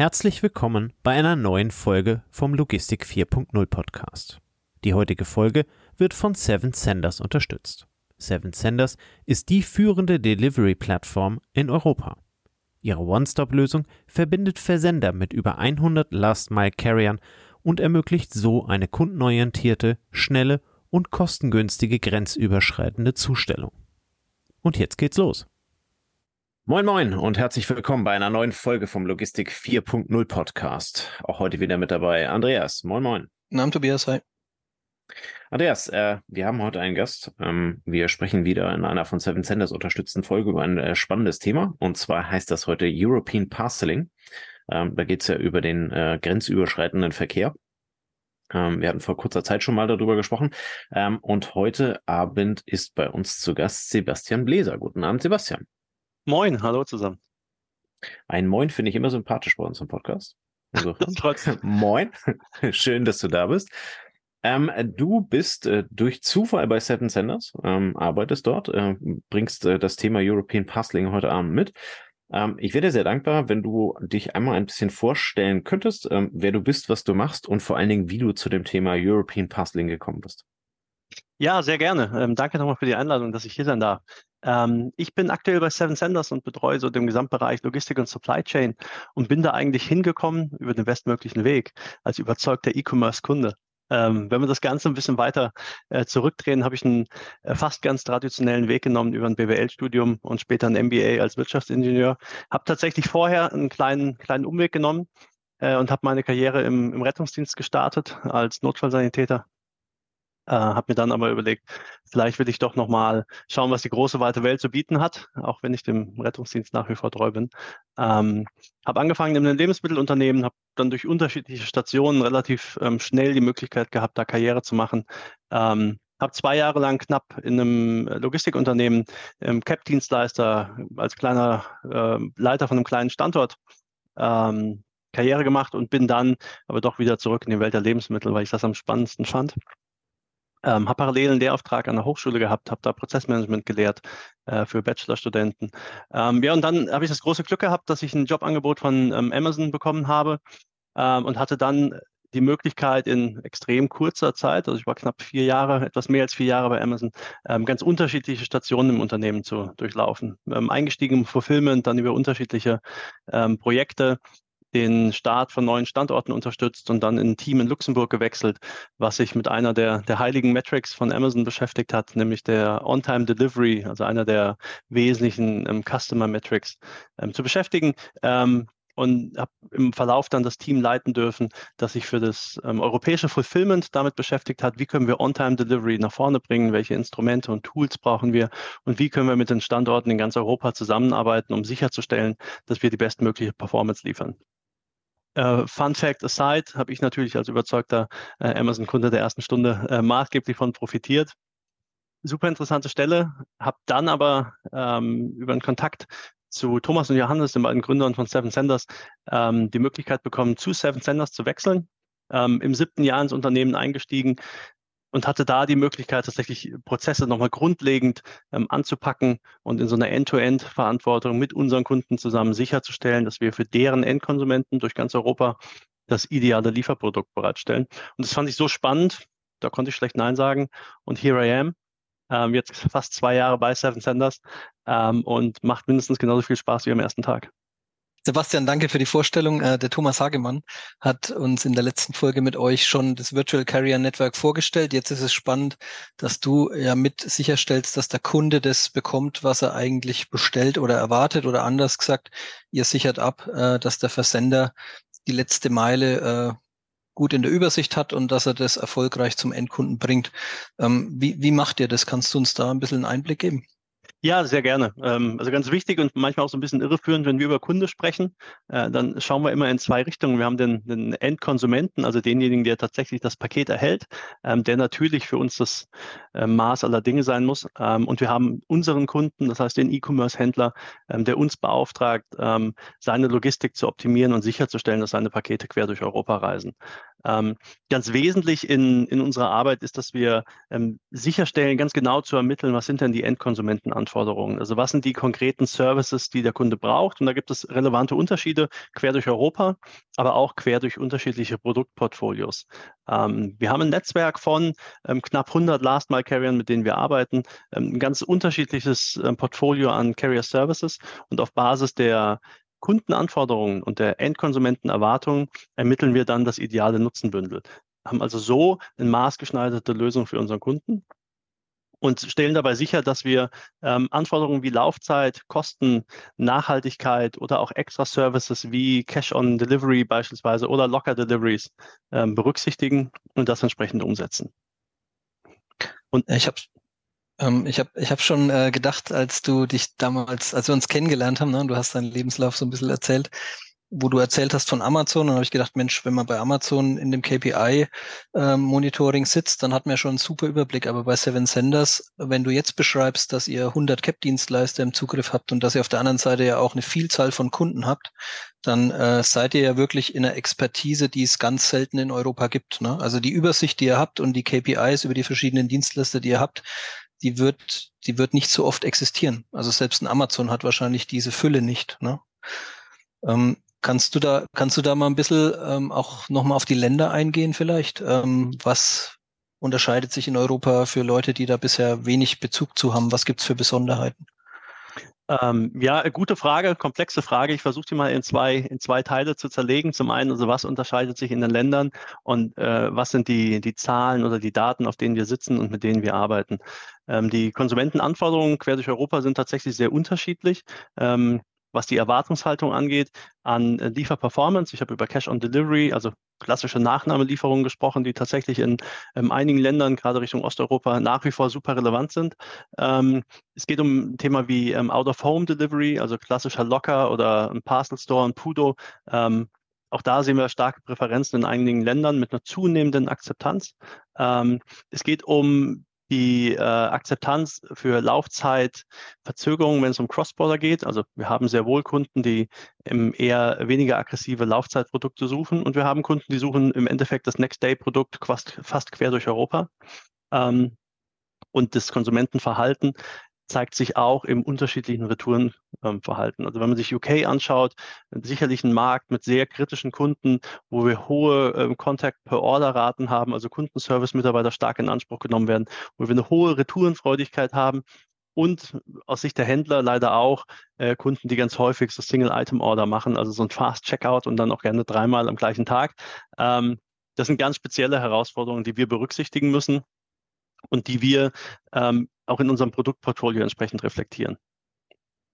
Herzlich willkommen bei einer neuen Folge vom Logistik 4.0 Podcast. Die heutige Folge wird von Seven Senders unterstützt. Seven Senders ist die führende Delivery-Plattform in Europa. Ihre One-Stop-Lösung verbindet Versender mit über 100 Last-Mile-Carriern und ermöglicht so eine kundenorientierte, schnelle und kostengünstige grenzüberschreitende Zustellung. Und jetzt geht's los. Moin Moin und herzlich willkommen bei einer neuen Folge vom Logistik 4.0 Podcast. Auch heute wieder mit dabei Andreas. Moin Moin. Namen Tobias, hi. Andreas, äh, wir haben heute einen Gast. Ähm, wir sprechen wieder in einer von Seven Senders unterstützten Folge über ein äh, spannendes Thema. Und zwar heißt das heute European Parceling. Ähm, da geht es ja über den äh, grenzüberschreitenden Verkehr. Ähm, wir hatten vor kurzer Zeit schon mal darüber gesprochen. Ähm, und heute Abend ist bei uns zu Gast Sebastian Bläser. Guten Abend, Sebastian. Moin, hallo zusammen. Ein Moin finde ich immer sympathisch bei uns im Podcast. Also, Trotzdem. Moin, schön, dass du da bist. Ähm, du bist äh, durch Zufall bei Seven Senders, ähm, arbeitest dort, äh, bringst äh, das Thema European Puzzling heute Abend mit. Ähm, ich wäre dir sehr dankbar, wenn du dich einmal ein bisschen vorstellen könntest, ähm, wer du bist, was du machst und vor allen Dingen, wie du zu dem Thema European Puzzling gekommen bist. Ja, sehr gerne. Ähm, danke nochmal für die Einladung, dass ich hier sein darf. Ähm, ich bin aktuell bei Seven Senders und betreue so den Gesamtbereich Logistik und Supply Chain und bin da eigentlich hingekommen über den bestmöglichen Weg als überzeugter E-Commerce-Kunde. Ähm, wenn wir das Ganze ein bisschen weiter äh, zurückdrehen, habe ich einen äh, fast ganz traditionellen Weg genommen über ein BWL-Studium und später ein MBA als Wirtschaftsingenieur. Habe tatsächlich vorher einen kleinen, kleinen Umweg genommen äh, und habe meine Karriere im, im Rettungsdienst gestartet als Notfallsanitäter äh, habe mir dann aber überlegt, vielleicht will ich doch nochmal schauen, was die große weite Welt zu bieten hat, auch wenn ich dem Rettungsdienst nach wie vor treu bin. Ähm, habe angefangen in einem Lebensmittelunternehmen, habe dann durch unterschiedliche Stationen relativ ähm, schnell die Möglichkeit gehabt, da Karriere zu machen. Ähm, habe zwei Jahre lang knapp in einem Logistikunternehmen, im CAP-Dienstleister, als kleiner äh, Leiter von einem kleinen Standort ähm, Karriere gemacht und bin dann aber doch wieder zurück in die Welt der Lebensmittel, weil ich das am spannendsten fand. Ähm, habe parallel einen Lehrauftrag an der Hochschule gehabt, habe da Prozessmanagement gelehrt äh, für Bachelorstudenten. Ähm, ja, und dann habe ich das große Glück gehabt, dass ich ein Jobangebot von ähm, Amazon bekommen habe ähm, und hatte dann die Möglichkeit in extrem kurzer Zeit, also ich war knapp vier Jahre, etwas mehr als vier Jahre bei Amazon, ähm, ganz unterschiedliche Stationen im Unternehmen zu durchlaufen. Ähm, eingestiegen im Fulfillment, dann über unterschiedliche Projekte, den Start von neuen Standorten unterstützt und dann in ein Team in Luxemburg gewechselt, was sich mit einer der, der heiligen Metrics von Amazon beschäftigt hat, nämlich der On-Time Delivery, also einer der wesentlichen ähm, Customer Metrics, ähm, zu beschäftigen. Ähm, und habe im Verlauf dann das Team leiten dürfen, das sich für das ähm, europäische Fulfillment damit beschäftigt hat. Wie können wir On-Time-Delivery nach vorne bringen? Welche Instrumente und Tools brauchen wir? Und wie können wir mit den Standorten in ganz Europa zusammenarbeiten, um sicherzustellen, dass wir die bestmögliche Performance liefern? Uh, Fun Fact aside, habe ich natürlich als überzeugter äh, Amazon-Kunde der ersten Stunde äh, maßgeblich von profitiert. Super interessante Stelle, habe dann aber ähm, über einen Kontakt zu Thomas und Johannes, den beiden Gründern von Seven Senders, ähm, die Möglichkeit bekommen, zu Seven Senders zu wechseln. Ähm, Im siebten Jahr ins Unternehmen eingestiegen, und hatte da die Möglichkeit, tatsächlich Prozesse nochmal grundlegend ähm, anzupacken und in so einer End-to-End-Verantwortung mit unseren Kunden zusammen sicherzustellen, dass wir für deren Endkonsumenten durch ganz Europa das ideale Lieferprodukt bereitstellen. Und das fand ich so spannend, da konnte ich schlecht Nein sagen. Und here I am, ähm, jetzt fast zwei Jahre bei Seven Senders ähm, und macht mindestens genauso viel Spaß wie am ersten Tag. Sebastian, danke für die Vorstellung. Äh, der Thomas Hagemann hat uns in der letzten Folge mit euch schon das Virtual Carrier Network vorgestellt. Jetzt ist es spannend, dass du ja mit sicherstellst, dass der Kunde das bekommt, was er eigentlich bestellt oder erwartet oder anders gesagt, ihr sichert ab, äh, dass der Versender die letzte Meile äh, gut in der Übersicht hat und dass er das erfolgreich zum Endkunden bringt. Ähm, wie, wie macht ihr das? Kannst du uns da ein bisschen einen Einblick geben? Ja, sehr gerne. Ähm, also ganz wichtig und manchmal auch so ein bisschen irreführend, wenn wir über Kunde sprechen, äh, dann schauen wir immer in zwei Richtungen. Wir haben den, den Endkonsumenten, also denjenigen, der tatsächlich das Paket erhält, ähm, der natürlich für uns das äh, Maß aller Dinge sein muss. Ähm, und wir haben unseren Kunden, das heißt den E-Commerce-Händler, der uns beauftragt, seine Logistik zu optimieren und sicherzustellen, dass seine Pakete quer durch Europa reisen. Ähm, ganz wesentlich in, in unserer Arbeit ist, dass wir ähm, sicherstellen, ganz genau zu ermitteln, was sind denn die Endkonsumentenanforderungen? Also was sind die konkreten Services, die der Kunde braucht? Und da gibt es relevante Unterschiede quer durch Europa, aber auch quer durch unterschiedliche Produktportfolios. Ähm, wir haben ein Netzwerk von ähm, knapp 100 Last-Mile-Carriern, mit denen wir arbeiten, ähm, ein ganz unterschiedliches ähm, Portfolio an Carrier Services und auf Basis der Kundenanforderungen und der Endkonsumentenerwartungen ermitteln wir dann das ideale Nutzenbündel. Haben also so eine maßgeschneiderte Lösung für unseren Kunden und stellen dabei sicher, dass wir ähm, Anforderungen wie Laufzeit, Kosten, Nachhaltigkeit oder auch extra Services wie Cash-on-Delivery beispielsweise oder Locker-Deliveries ähm, berücksichtigen und das entsprechend umsetzen. Und ich habe ich habe ich hab schon äh, gedacht, als du dich damals, als wir uns kennengelernt haben, ne, du hast deinen Lebenslauf so ein bisschen erzählt, wo du erzählt hast von Amazon, dann habe ich gedacht, Mensch, wenn man bei Amazon in dem KPI-Monitoring ähm, sitzt, dann hat man ja schon einen super Überblick. Aber bei Seven Senders, wenn du jetzt beschreibst, dass ihr 100 Cap-Dienstleister im Zugriff habt und dass ihr auf der anderen Seite ja auch eine Vielzahl von Kunden habt, dann äh, seid ihr ja wirklich in einer Expertise, die es ganz selten in Europa gibt. Ne? Also die Übersicht, die ihr habt und die KPIs über die verschiedenen Dienstleister, die ihr habt, die wird, die wird nicht so oft existieren. Also selbst ein Amazon hat wahrscheinlich diese Fülle nicht. Ne? Ähm, kannst du da, kannst du da mal ein bisschen ähm, auch nochmal auf die Länder eingehen vielleicht? Ähm, was unterscheidet sich in Europa für Leute, die da bisher wenig Bezug zu haben? Was gibt's für Besonderheiten? Ähm, ja, gute Frage, komplexe Frage. Ich versuche die mal in zwei, in zwei Teile zu zerlegen. Zum einen, also was unterscheidet sich in den Ländern und äh, was sind die, die Zahlen oder die Daten, auf denen wir sitzen und mit denen wir arbeiten. Ähm, die Konsumentenanforderungen quer durch Europa sind tatsächlich sehr unterschiedlich. Ähm, was die Erwartungshaltung angeht an äh, Lieferperformance. Ich habe über Cash on Delivery, also klassische Nachnahmelieferungen gesprochen, die tatsächlich in ähm, einigen Ländern, gerade Richtung Osteuropa, nach wie vor super relevant sind. Ähm, es geht um ein Thema wie ähm, Out-of-Home-Delivery, also klassischer Locker oder ein Parcel Store, ein Pudo. Ähm, auch da sehen wir starke Präferenzen in einigen Ländern mit einer zunehmenden Akzeptanz. Es geht um die äh, Akzeptanz für Laufzeitverzögerungen, wenn es um Cross-Border geht. Also wir haben sehr wohl Kunden, die im eher weniger aggressive Laufzeitprodukte suchen und wir haben Kunden, die suchen im Endeffekt das Next-Day-Produkt fast, fast quer durch Europa. Ähm, und das Konsumentenverhalten zeigt sich auch im unterschiedlichen Retourenverhalten. also wenn man sich UK anschaut, sicherlich ein Markt mit sehr kritischen Kunden, wo wir hohe ähm, Contact per Order Raten haben, also Kundenservice-Mitarbeiter stark in Anspruch genommen werden, wo wir eine hohe Retourenfreudigkeit haben und aus Sicht der Händler leider auch äh, Kunden, die ganz häufig so Single-Item-Order machen, also so ein Fast-Checkout und dann auch gerne dreimal am gleichen Tag. Ähm, das sind ganz spezielle Herausforderungen, die wir berücksichtigen müssen und die wir ähm, auch in unserem Produktportfolio entsprechend reflektieren.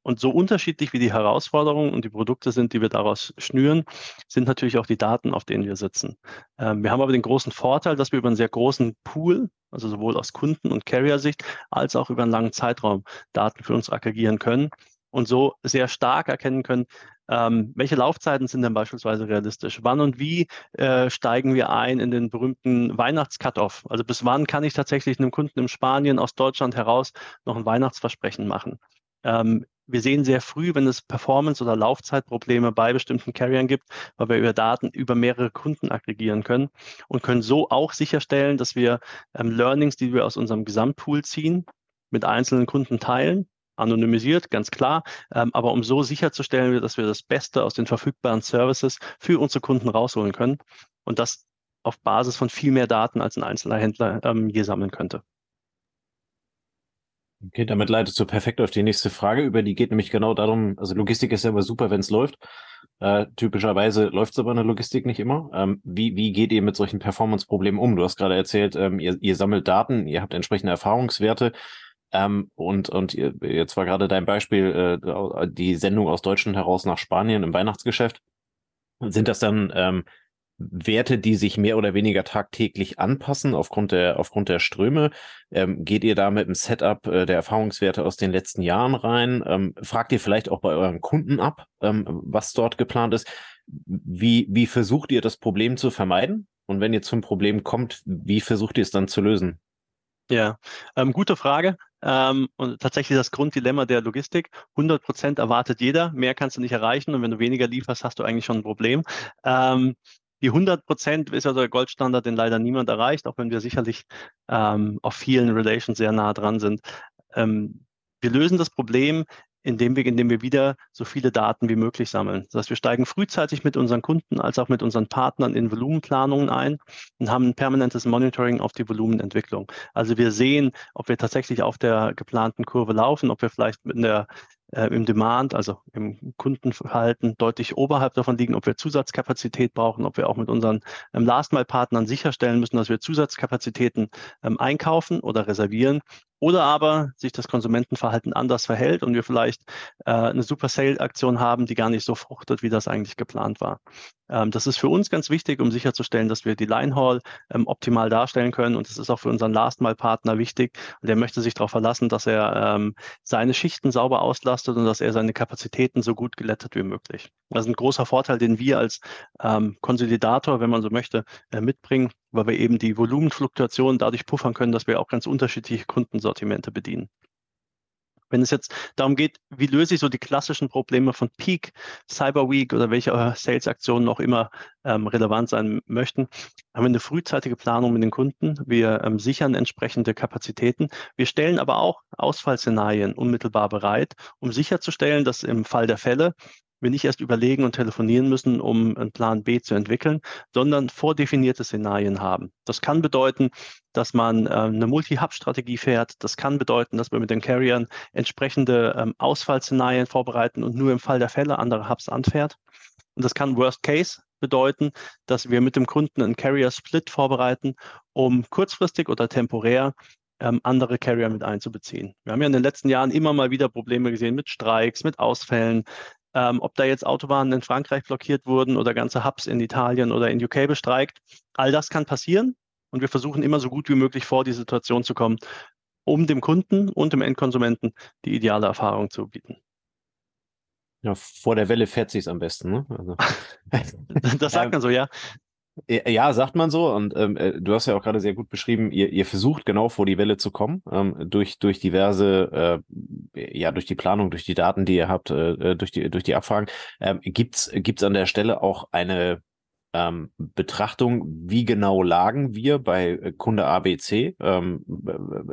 Und so unterschiedlich wie die Herausforderungen und die Produkte sind, die wir daraus schnüren, sind natürlich auch die Daten, auf denen wir sitzen. Ähm, wir haben aber den großen Vorteil, dass wir über einen sehr großen Pool, also sowohl aus Kunden- und Carrier-Sicht, als auch über einen langen Zeitraum Daten für uns aggregieren können und so sehr stark erkennen können, ähm, welche Laufzeiten sind denn beispielsweise realistisch? Wann und wie äh, steigen wir ein in den berühmten Weihnachts-Cut-Off? Also bis wann kann ich tatsächlich einem Kunden in Spanien aus Deutschland heraus noch ein Weihnachtsversprechen machen? Ähm, wir sehen sehr früh, wenn es Performance- oder Laufzeitprobleme bei bestimmten Carriern gibt, weil wir über Daten über mehrere Kunden aggregieren können und können so auch sicherstellen, dass wir ähm, Learnings, die wir aus unserem Gesamtpool ziehen, mit einzelnen Kunden teilen anonymisiert, ganz klar, ähm, aber um so sicherzustellen, dass wir das Beste aus den verfügbaren Services für unsere Kunden rausholen können und das auf Basis von viel mehr Daten als ein einzelner Händler ähm, je sammeln könnte. Okay, damit leitest du perfekt auf die nächste Frage über. Die geht nämlich genau darum, also Logistik ist ja immer super, wenn es läuft. Äh, typischerweise läuft es aber in der Logistik nicht immer. Ähm, wie, wie geht ihr mit solchen Performance-Problemen um? Du hast gerade erzählt, ähm, ihr, ihr sammelt Daten, ihr habt entsprechende Erfahrungswerte. Ähm, und, und jetzt war gerade dein Beispiel, äh, die Sendung aus Deutschland heraus nach Spanien im Weihnachtsgeschäft. Sind das dann ähm, Werte, die sich mehr oder weniger tagtäglich anpassen aufgrund der, aufgrund der Ströme? Ähm, geht ihr da mit dem Setup äh, der Erfahrungswerte aus den letzten Jahren rein? Ähm, fragt ihr vielleicht auch bei euren Kunden ab, ähm, was dort geplant ist? Wie, wie versucht ihr das Problem zu vermeiden? Und wenn ihr zum Problem kommt, wie versucht ihr es dann zu lösen? Ja, ähm, gute Frage. Ähm, und tatsächlich das Grunddilemma der Logistik. 100 Prozent erwartet jeder, mehr kannst du nicht erreichen und wenn du weniger lieferst, hast du eigentlich schon ein Problem. Ähm, die 100 Prozent ist ja der Goldstandard, den leider niemand erreicht, auch wenn wir sicherlich ähm, auf vielen Relations sehr nah dran sind. Ähm, wir lösen das Problem, indem wir, indem wir wieder so viele Daten wie möglich sammeln. Das heißt, wir steigen frühzeitig mit unseren Kunden als auch mit unseren Partnern in Volumenplanungen ein und haben ein permanentes Monitoring auf die Volumenentwicklung. Also wir sehen, ob wir tatsächlich auf der geplanten Kurve laufen, ob wir vielleicht mit der äh, im Demand, also im Kundenverhalten deutlich oberhalb davon liegen, ob wir Zusatzkapazität brauchen, ob wir auch mit unseren ähm, Last-Mile-Partnern sicherstellen müssen, dass wir Zusatzkapazitäten ähm, einkaufen oder reservieren oder aber sich das Konsumentenverhalten anders verhält und wir vielleicht äh, eine Super Sale-Aktion haben, die gar nicht so fruchtet, wie das eigentlich geplant war. Ähm, das ist für uns ganz wichtig, um sicherzustellen, dass wir die Line-Haul ähm, optimal darstellen können. Und das ist auch für unseren Last-Mile-Partner wichtig. Und der möchte sich darauf verlassen, dass er ähm, seine Schichten sauber auslastet und dass er seine Kapazitäten so gut gelettet wie möglich. Das ist ein großer Vorteil, den wir als ähm, Konsolidator, wenn man so möchte, äh, mitbringen, weil wir eben die Volumenfluktuation dadurch puffern können, dass wir auch ganz unterschiedliche Kundensortimente bedienen. Wenn es jetzt darum geht, wie löse ich so die klassischen Probleme von Peak, Cyber Week oder welche Sales-Aktionen auch immer ähm, relevant sein möchten, haben wir eine frühzeitige Planung mit den Kunden. Wir ähm, sichern entsprechende Kapazitäten. Wir stellen aber auch Ausfallszenarien unmittelbar bereit, um sicherzustellen, dass im Fall der Fälle wir nicht erst überlegen und telefonieren müssen, um einen Plan B zu entwickeln, sondern vordefinierte Szenarien haben. Das kann bedeuten, dass man äh, eine Multi-Hub-Strategie fährt. Das kann bedeuten, dass wir mit den Carriern entsprechende ähm, Ausfallszenarien vorbereiten und nur im Fall der Fälle andere Hubs anfährt. Und das kann Worst Case bedeuten, dass wir mit dem Kunden einen Carrier-Split vorbereiten, um kurzfristig oder temporär ähm, andere Carrier mit einzubeziehen. Wir haben ja in den letzten Jahren immer mal wieder Probleme gesehen mit Streiks, mit Ausfällen, ähm, ob da jetzt Autobahnen in Frankreich blockiert wurden oder ganze Hubs in Italien oder in UK bestreikt. All das kann passieren und wir versuchen immer so gut wie möglich vor die Situation zu kommen, um dem Kunden und dem Endkonsumenten die ideale Erfahrung zu bieten. Ja, vor der Welle fährt sich am besten. Ne? Also. das sagt man so, ja. Ja, sagt man so. Und ähm, äh, du hast ja auch gerade sehr gut beschrieben, ihr, ihr versucht genau vor die Welle zu kommen, ähm, durch, durch diverse, äh, ja, durch die Planung, durch die Daten, die ihr habt, äh, äh durch, die, durch die Abfragen. Ähm, gibt's gibt's an der Stelle auch eine ähm, Betrachtung, wie genau lagen wir bei äh, Kunde ABC? Ähm,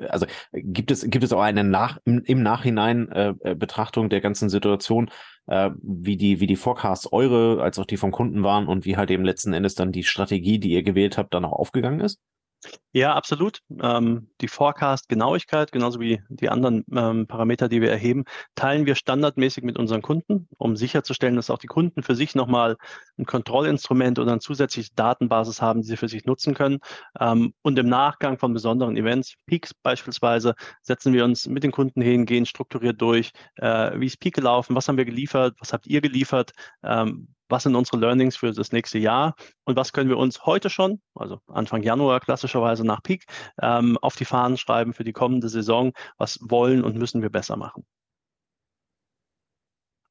also gibt es, gibt es auch eine nach, im, im Nachhinein äh, Betrachtung der ganzen Situation, äh, wie die, wie die Forecasts eure als auch die vom Kunden waren und wie halt eben letzten Endes dann die Strategie, die ihr gewählt habt, dann auch aufgegangen ist? Ja, absolut. Ähm, die Forecast-Genauigkeit, genauso wie die anderen ähm, Parameter, die wir erheben, teilen wir standardmäßig mit unseren Kunden, um sicherzustellen, dass auch die Kunden für sich nochmal ein Kontrollinstrument oder eine zusätzliche Datenbasis haben, die sie für sich nutzen können. Ähm, und im Nachgang von besonderen Events, Peaks beispielsweise, setzen wir uns mit den Kunden hin, gehen strukturiert durch, äh, wie ist Peak gelaufen, was haben wir geliefert, was habt ihr geliefert, ähm, was sind unsere Learnings für das nächste Jahr und was können wir uns heute schon, also Anfang Januar klassischerweise nach Peak, ähm, auf die Fahnen schreiben für die kommende Saison, was wollen und müssen wir besser machen.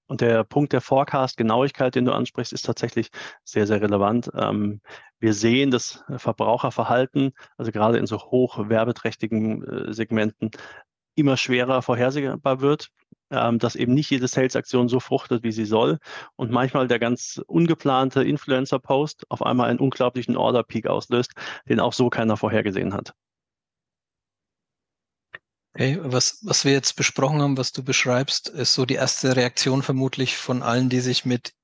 Und der Punkt der Forecast-Genauigkeit, den du ansprichst, ist tatsächlich sehr, sehr relevant. Ähm, wir sehen, dass Verbraucherverhalten, also gerade in so hoch werbeträchtigen äh, Segmenten, immer schwerer vorhersehbar wird ähm, dass eben nicht jede Sales-Aktion so fruchtet, wie sie soll und manchmal der ganz ungeplante Influencer-Post auf einmal einen unglaublichen Order-Peak auslöst, den auch so keiner vorhergesehen hat. Okay, was, was wir jetzt besprochen haben, was du beschreibst, ist so die erste Reaktion vermutlich von allen, die sich mit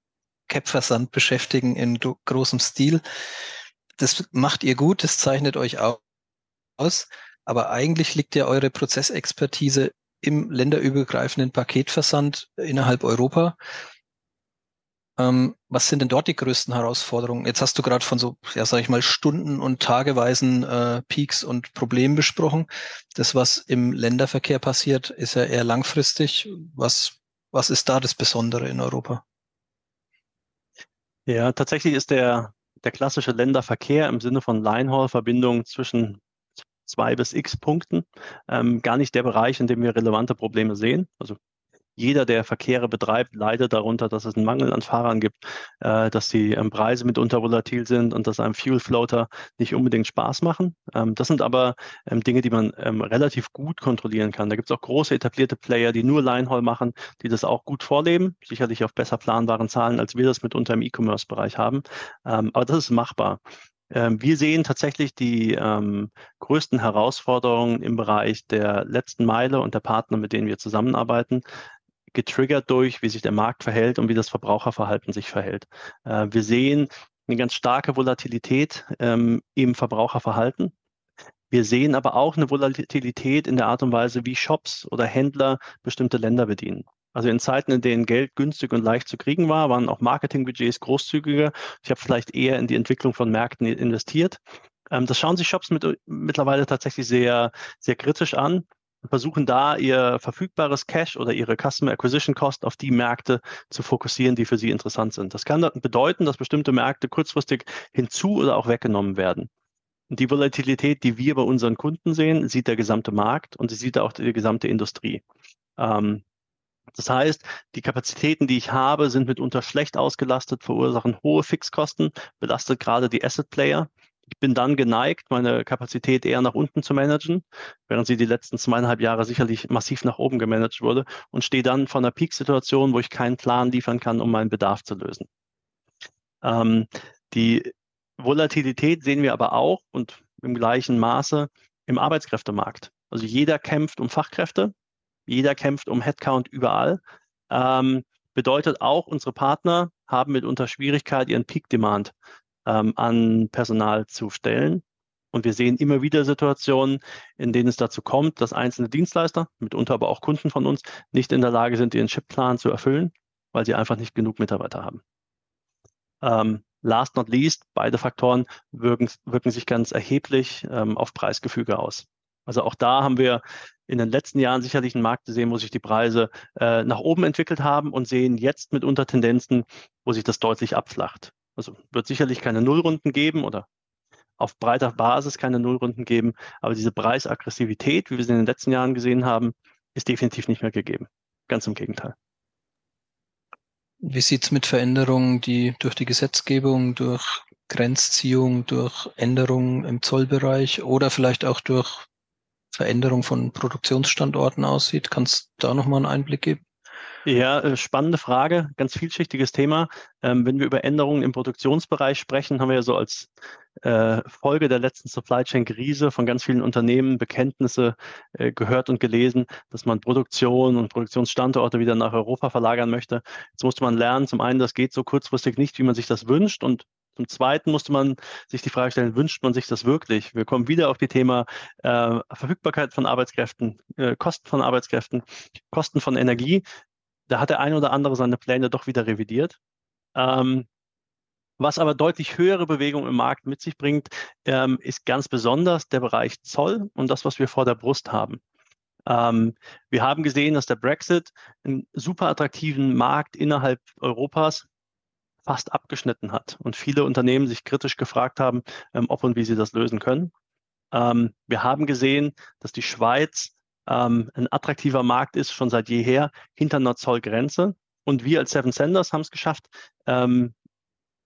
Cap-Versand beschäftigen in großem Stil. Das macht ihr gut, das zeichnet euch aus, aber eigentlich liegt ja eure Prozessexpertise im länderübergreifenden Paketversand innerhalb Europa. Ähm, was sind denn dort die größten Herausforderungen? Jetzt hast du gerade von so, ja, sag ich mal, Stunden- und tageweisen äh, Peaks und Problemen besprochen. Das, was im Länderverkehr passiert, ist ja eher langfristig. Was, was ist da das Besondere in Europa? Ja, tatsächlich ist der, der klassische Länderverkehr im Sinne von Linehaul-Verbindungen zwischen zwei bis x Punkten ähm, gar nicht der Bereich, in dem wir relevante Probleme sehen. Also jeder, der Verkehre betreibt, leidet darunter, dass es einen Mangel an Fahrern gibt, äh, dass die ähm, Preise mitunter volatil sind und dass einem Fuel Floater nicht unbedingt Spaß machen. Ähm, das sind aber ähm, Dinge, die man ähm, relativ gut kontrollieren kann. Da gibt es auch große etablierte Player, die nur Linehaul machen, die das auch gut vorleben, sicherlich auf besser planbaren Zahlen, als wir das mitunter im E-Commerce-Bereich haben. Ähm, aber das ist machbar. Ähm, wir sehen tatsächlich die ähm, größten Herausforderungen im Bereich der letzten Meile und der Partner, mit denen wir zusammenarbeiten, getriggert durch, wie sich der Markt verhält und wie das Verbraucherverhalten sich verhält. Äh, wir sehen eine ganz starke Volatilität ähm, im Verbraucherverhalten. Wir sehen aber auch eine Volatilität in der Art und Weise, wie Shops oder Händler bestimmte Länder bedienen. Also in Zeiten, in denen Geld günstig und leicht zu kriegen war, waren auch Marketingbudgets großzügiger. Ich habe vielleicht eher in die Entwicklung von Märkten investiert. Ähm, das schauen sich Shops mit, mittlerweile tatsächlich sehr, sehr kritisch an und versuchen da ihr verfügbares Cash oder ihre Customer Acquisition Cost auf die Märkte zu fokussieren, die für sie interessant sind. Das kann bedeuten, dass bestimmte Märkte kurzfristig hinzu oder auch weggenommen werden. Die Volatilität, die wir bei unseren Kunden sehen, sieht der gesamte Markt und sie sieht auch die gesamte Industrie. Ähm, das heißt, die Kapazitäten, die ich habe, sind mitunter schlecht ausgelastet, verursachen hohe Fixkosten, belastet gerade die Asset Player. Ich bin dann geneigt, meine Kapazität eher nach unten zu managen, während sie die letzten zweieinhalb Jahre sicherlich massiv nach oben gemanagt wurde und stehe dann vor einer Peak-Situation, wo ich keinen Plan liefern kann, um meinen Bedarf zu lösen. Ähm, die Volatilität sehen wir aber auch und im gleichen Maße im Arbeitskräftemarkt. Also jeder kämpft um Fachkräfte, jeder kämpft um Headcount überall. Ähm, bedeutet auch, unsere Partner haben mitunter Schwierigkeit, ihren Peak-Demand ähm, an Personal zu stellen. Und wir sehen immer wieder Situationen, in denen es dazu kommt, dass einzelne Dienstleister, mitunter aber auch Kunden von uns, nicht in der Lage sind, ihren Chipplan zu erfüllen, weil sie einfach nicht genug Mitarbeiter haben. Ähm, last not least, beide Faktoren wirken, wirken sich ganz erheblich ähm, auf Preisgefüge aus. Also auch da haben wir in den letzten Jahren sicherlich einen Markt gesehen, wo sich die Preise äh, nach oben entwickelt haben und sehen jetzt mitunter Tendenzen, wo sich das deutlich abflacht. Also wird sicherlich keine Nullrunden geben oder auf breiter Basis keine Nullrunden geben, aber diese Preisaggressivität, wie wir sie in den letzten Jahren gesehen haben, ist definitiv nicht mehr gegeben. Ganz im Gegenteil. Wie sieht es mit Veränderungen, die durch die Gesetzgebung, durch Grenzziehung, durch Änderungen im Zollbereich oder vielleicht auch durch Veränderung von Produktionsstandorten aussieht. Kannst du da nochmal einen Einblick geben? Ja, äh, spannende Frage, ganz vielschichtiges Thema. Ähm, wenn wir über Änderungen im Produktionsbereich sprechen, haben wir ja so als äh, Folge der letzten Supply Chain Krise von ganz vielen Unternehmen Bekenntnisse äh, gehört und gelesen, dass man Produktion und Produktionsstandorte wieder nach Europa verlagern möchte. Jetzt musste man lernen, zum einen, das geht so kurzfristig nicht, wie man sich das wünscht und zum Zweiten musste man sich die Frage stellen, wünscht man sich das wirklich? Wir kommen wieder auf die Thema äh, Verfügbarkeit von Arbeitskräften, äh, Kosten von Arbeitskräften, Kosten von Energie. Da hat der eine oder andere seine Pläne doch wieder revidiert. Ähm, was aber deutlich höhere Bewegung im Markt mit sich bringt, ähm, ist ganz besonders der Bereich Zoll und das, was wir vor der Brust haben. Ähm, wir haben gesehen, dass der Brexit einen super attraktiven Markt innerhalb Europas fast abgeschnitten hat und viele Unternehmen sich kritisch gefragt haben, ähm, ob und wie sie das lösen können. Ähm, wir haben gesehen, dass die Schweiz ähm, ein attraktiver Markt ist, schon seit jeher, hinter einer Zollgrenze. Und wir als Seven Senders haben es geschafft, ähm,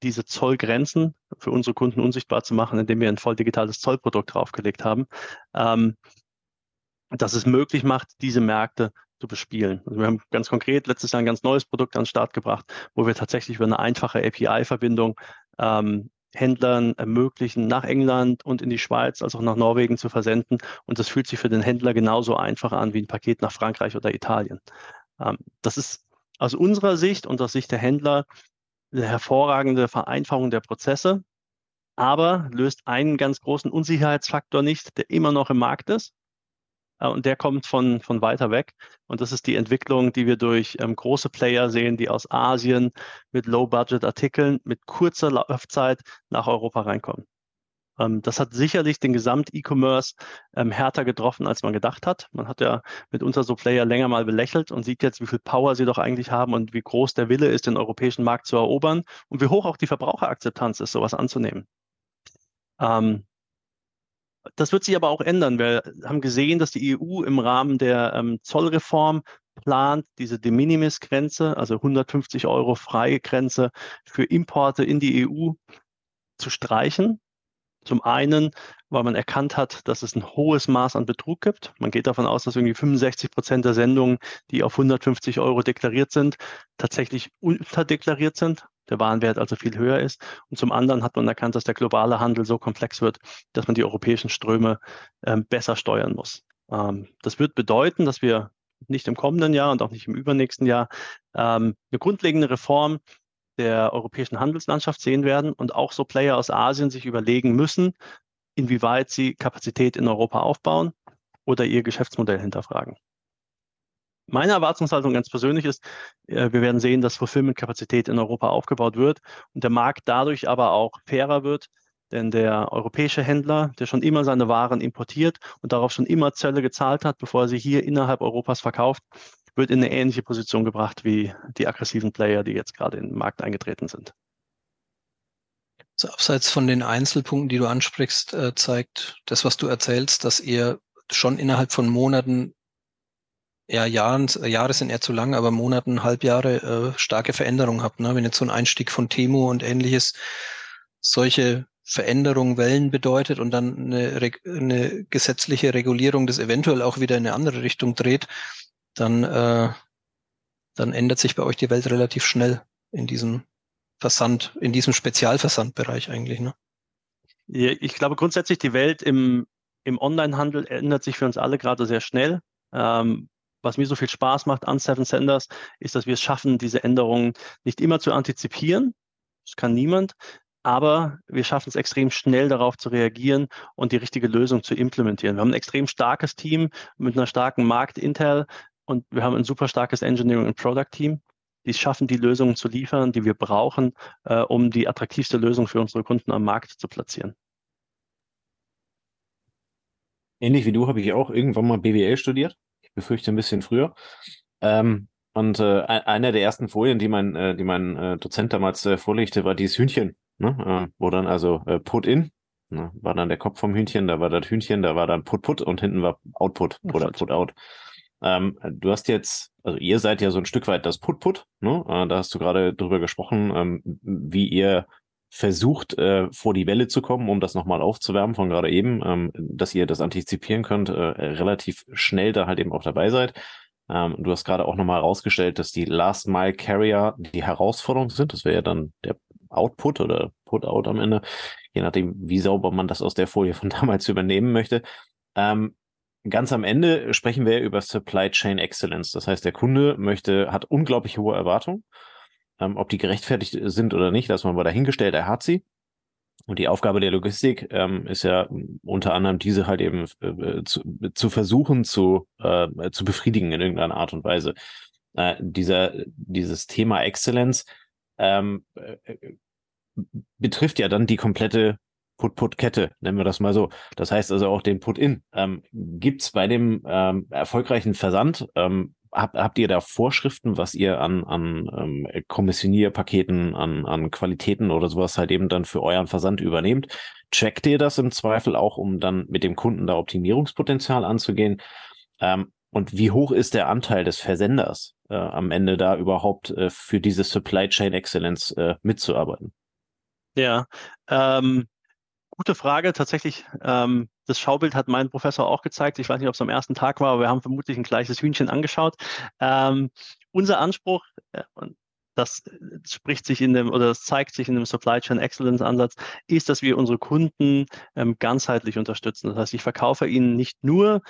diese Zollgrenzen für unsere Kunden unsichtbar zu machen, indem wir ein voll digitales Zollprodukt draufgelegt haben, ähm, dass es möglich macht, diese Märkte zu bespielen. Also wir haben ganz konkret letztes Jahr ein ganz neues Produkt an den Start gebracht, wo wir tatsächlich über eine einfache API-Verbindung ähm, Händlern ermöglichen, nach England und in die Schweiz, als auch nach Norwegen zu versenden. Und das fühlt sich für den Händler genauso einfach an wie ein Paket nach Frankreich oder Italien. Ähm, das ist aus unserer Sicht und aus Sicht der Händler eine hervorragende Vereinfachung der Prozesse, aber löst einen ganz großen Unsicherheitsfaktor nicht, der immer noch im Markt ist. Äh, und der kommt von, von weiter weg. Und das ist die Entwicklung, die wir durch ähm, große Player sehen, die aus Asien mit Low-Budget-Artikeln mit kurzer Laufzeit nach Europa reinkommen. Ähm, das hat sicherlich den Gesamt-E-Commerce ähm, härter getroffen, als man gedacht hat. Man hat ja mitunter so Player länger mal belächelt und sieht jetzt, wie viel Power sie doch eigentlich haben und wie groß der Wille ist, den europäischen Markt zu erobern und wie hoch auch die Verbraucherakzeptanz ist, sowas anzunehmen. Ähm, das wird sich aber auch ändern. Wir haben gesehen, dass die EU im Rahmen der ähm, Zollreform plant, diese De Minimis-Grenze, also 150 Euro freie Grenze für Importe in die EU zu streichen. Zum einen, weil man erkannt hat, dass es ein hohes Maß an Betrug gibt. Man geht davon aus, dass irgendwie 65 Prozent der Sendungen, die auf 150 Euro deklariert sind, tatsächlich unterdeklariert sind. Der Warenwert also viel höher ist. Und zum anderen hat man erkannt, dass der globale Handel so komplex wird, dass man die europäischen Ströme ähm, besser steuern muss. Ähm, das wird bedeuten, dass wir nicht im kommenden Jahr und auch nicht im übernächsten Jahr ähm, eine grundlegende Reform der europäischen Handelslandschaft sehen werden und auch so Player aus Asien sich überlegen müssen, inwieweit sie Kapazität in Europa aufbauen oder ihr Geschäftsmodell hinterfragen. Meine Erwartungshaltung ganz persönlich ist, äh, wir werden sehen, dass Fulfillment-Kapazität in Europa aufgebaut wird und der Markt dadurch aber auch fairer wird, denn der europäische Händler, der schon immer seine Waren importiert und darauf schon immer Zölle gezahlt hat, bevor er sie hier innerhalb Europas verkauft, wird in eine ähnliche Position gebracht wie die aggressiven Player, die jetzt gerade in den Markt eingetreten sind. So, abseits von den Einzelpunkten, die du ansprichst, äh, zeigt das, was du erzählst, dass ihr schon innerhalb von Monaten, ja, Jahren, Jahre sind eher zu lang, aber Monaten, Halbjahre äh, starke Veränderungen habt. Ne? Wenn jetzt so ein Einstieg von Temo und ähnliches solche Veränderung Wellen bedeutet und dann eine, eine gesetzliche Regulierung das eventuell auch wieder in eine andere Richtung dreht, dann, äh, dann ändert sich bei euch die Welt relativ schnell in diesem Versand, in diesem Spezialversandbereich eigentlich. Ne? Ich glaube grundsätzlich, die Welt im, im Online-Handel ändert sich für uns alle gerade sehr schnell. Ähm, was mir so viel Spaß macht an Seven Senders, ist, dass wir es schaffen, diese Änderungen nicht immer zu antizipieren. Das kann niemand, aber wir schaffen es extrem schnell darauf zu reagieren und die richtige Lösung zu implementieren. Wir haben ein extrem starkes Team mit einer starken Markt-Intel und wir haben ein super starkes Engineering- und Product-Team, die es schaffen, die Lösungen zu liefern, die wir brauchen, äh, um die attraktivste Lösung für unsere Kunden am Markt zu platzieren. Ähnlich wie du habe ich auch irgendwann mal BWL studiert. Ich befürchte ein bisschen früher. Ähm, und äh, einer der ersten Folien, die mein, äh, die mein äh, Dozent damals äh, vorlegte, war dieses Hühnchen ne? äh, wo dann also äh, Put in, ne? war dann der Kopf vom Hühnchen, da war das Hühnchen, da war dann Put Put und hinten war Output oder Put Out. Ähm, du hast jetzt, also ihr seid ja so ein Stück weit das Put Put, ne? Äh, da hast du gerade drüber gesprochen, ähm, wie ihr versucht, äh, vor die Welle zu kommen, um das nochmal aufzuwärmen von gerade eben, ähm, dass ihr das antizipieren könnt, äh, relativ schnell da halt eben auch dabei seid. Ähm, du hast gerade auch nochmal herausgestellt, dass die Last Mile Carrier die Herausforderung sind. Das wäre ja dann der Output oder Put-Out am Ende, je nachdem, wie sauber man das aus der Folie von damals übernehmen möchte. Ähm, ganz am Ende sprechen wir über Supply Chain Excellence. Das heißt, der Kunde möchte, hat unglaublich hohe Erwartungen. Ähm, ob die gerechtfertigt sind oder nicht, das man mal dahingestellt, er hat sie. Und die Aufgabe der Logistik ähm, ist ja unter anderem diese halt eben äh, zu, zu versuchen zu, äh, zu befriedigen in irgendeiner Art und Weise. Äh, dieser, dieses Thema Exzellenz ähm, äh, betrifft ja dann die komplette Put-Put-Kette, nennen wir das mal so. Das heißt also auch den Put-In. Ähm, Gibt es bei dem ähm, erfolgreichen Versand, ähm, hab, habt ihr da Vorschriften, was ihr an, an ähm, Kommissionierpaketen, an, an Qualitäten oder sowas halt eben dann für euren Versand übernehmt? Checkt ihr das im Zweifel auch, um dann mit dem Kunden da Optimierungspotenzial anzugehen? Ähm, und wie hoch ist der Anteil des Versenders äh, am Ende da überhaupt äh, für diese Supply Chain Excellence äh, mitzuarbeiten? Ja, ähm, gute Frage. Tatsächlich, ähm, das Schaubild hat mein Professor auch gezeigt. Ich weiß nicht, ob es am ersten Tag war, aber wir haben vermutlich ein gleiches Hühnchen angeschaut. Ähm, unser Anspruch, äh, das spricht sich in dem oder das zeigt sich in dem Supply Chain Excellence Ansatz, ist, dass wir unsere Kunden ähm, ganzheitlich unterstützen. Das heißt, ich verkaufe ihnen nicht nur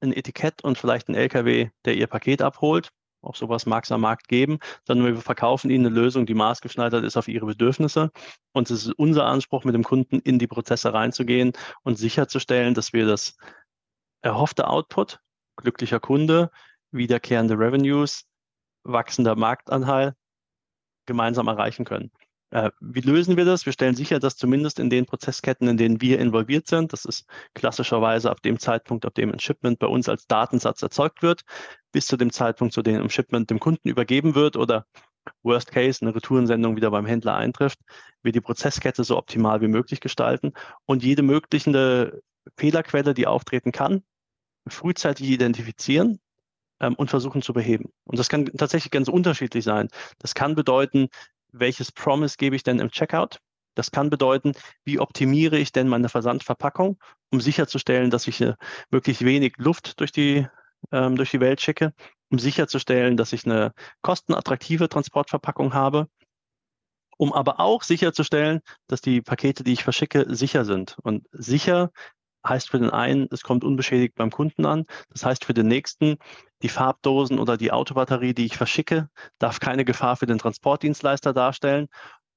ein Etikett und vielleicht ein LKW, der ihr Paket abholt. Auch sowas mag es am Markt geben, sondern wir verkaufen ihnen eine Lösung, die maßgeschneidert ist auf ihre Bedürfnisse. Und es ist unser Anspruch, mit dem Kunden in die Prozesse reinzugehen und sicherzustellen, dass wir das erhoffte Output, glücklicher Kunde, wiederkehrende Revenues, wachsender Marktanteil gemeinsam erreichen können. Äh, wie lösen wir das? Wir stellen sicher, dass zumindest in den Prozessketten, in denen wir involviert sind, das ist klassischerweise ab dem Zeitpunkt, ab dem ein Shipment bei uns als Datensatz erzeugt wird, bis zu dem Zeitpunkt, zu dem ein Shipment dem Kunden übergeben wird oder Worst Case eine Retourensendung wieder beim Händler eintrifft, wir die Prozesskette so optimal wie möglich gestalten und jede mögliche Fehlerquelle, die auftreten kann, frühzeitig identifizieren ähm, und versuchen zu beheben. Und das kann tatsächlich ganz unterschiedlich sein. Das kann bedeuten, welches Promise gebe ich denn im Checkout? Das kann bedeuten, wie optimiere ich denn meine Versandverpackung, um sicherzustellen, dass ich äh, möglichst wenig Luft durch die, ähm, durch die Welt schicke, um sicherzustellen, dass ich eine kostenattraktive Transportverpackung habe, um aber auch sicherzustellen, dass die Pakete, die ich verschicke, sicher sind. Und sicher heißt für den einen, es kommt unbeschädigt beim Kunden an. Das heißt für den nächsten, die Farbdosen oder die Autobatterie, die ich verschicke, darf keine Gefahr für den Transportdienstleister darstellen.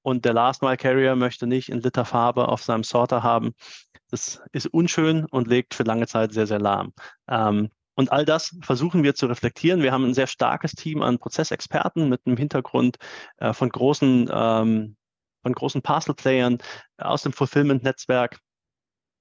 Und der Last Mile Carrier möchte nicht in Liter Farbe auf seinem Sorter haben. Das ist unschön und legt für lange Zeit sehr, sehr lahm. Ähm, und all das versuchen wir zu reflektieren. Wir haben ein sehr starkes Team an Prozessexperten mit einem Hintergrund äh, von großen, ähm, von großen Parcel-Playern aus dem Fulfillment-Netzwerk,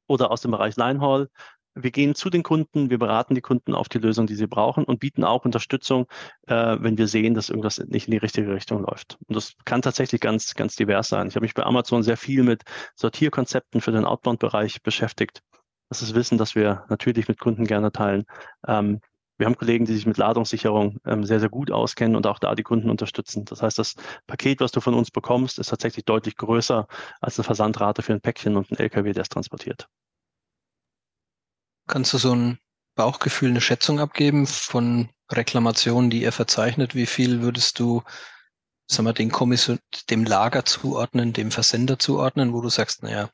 oder aus dem Bereich Linehaul. Wir gehen zu den Kunden, wir beraten die Kunden auf die Lösung, die sie brauchen und bieten auch Unterstützung, äh, wenn wir sehen, dass irgendwas nicht in die richtige Richtung läuft. Und das kann tatsächlich ganz, ganz divers sein. Ich habe mich bei Amazon sehr viel mit Sortierkonzepten für den Outbound-Bereich beschäftigt. Das ist Wissen, das wir natürlich mit Kunden gerne teilen. Ähm, wir haben Kollegen, die sich mit Ladungssicherung ähm, sehr, sehr gut auskennen und auch da die Kunden unterstützen. Das heißt, das Paket, was du von uns bekommst, ist tatsächlich deutlich größer als eine Versandrate für ein Päckchen und ein LKW, der es transportiert. Kannst du so ein Bauchgefühl, eine Schätzung abgeben von Reklamationen, die ihr verzeichnet? Wie viel würdest du, sagen wir, den Kommission, dem Lager zuordnen, dem Versender zuordnen, wo du sagst, naja,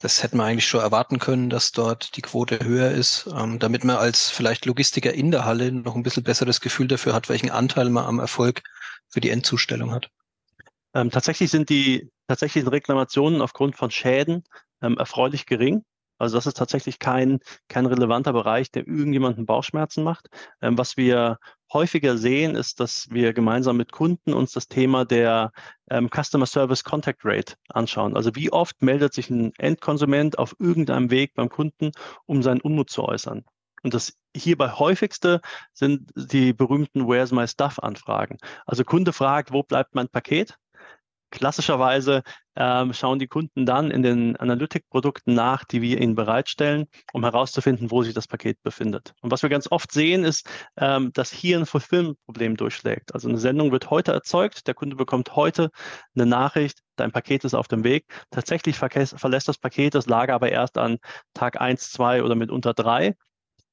das hätten wir eigentlich schon erwarten können, dass dort die Quote höher ist, ähm, damit man als vielleicht Logistiker in der Halle noch ein bisschen besseres Gefühl dafür hat, welchen Anteil man am Erfolg für die Endzustellung hat. Ähm, tatsächlich sind die tatsächlichen Reklamationen aufgrund von Schäden ähm, erfreulich gering. Also das ist tatsächlich kein, kein relevanter Bereich, der irgendjemanden Bauchschmerzen macht. Ähm, was wir häufiger sehen, ist, dass wir gemeinsam mit Kunden uns das Thema der ähm, Customer Service Contact Rate anschauen. Also wie oft meldet sich ein Endkonsument auf irgendeinem Weg beim Kunden, um seinen Unmut zu äußern. Und das hierbei häufigste sind die berühmten Where's my stuff Anfragen. Also Kunde fragt, wo bleibt mein Paket? Klassischerweise ähm, schauen die Kunden dann in den Analytik-Produkten nach, die wir ihnen bereitstellen, um herauszufinden, wo sich das Paket befindet. Und was wir ganz oft sehen, ist, ähm, dass hier ein Fulfillment-Problem durchschlägt. Also eine Sendung wird heute erzeugt, der Kunde bekommt heute eine Nachricht, dein Paket ist auf dem Weg. Tatsächlich verlässt das Paket das Lager aber erst an Tag 1, 2 oder mitunter 3.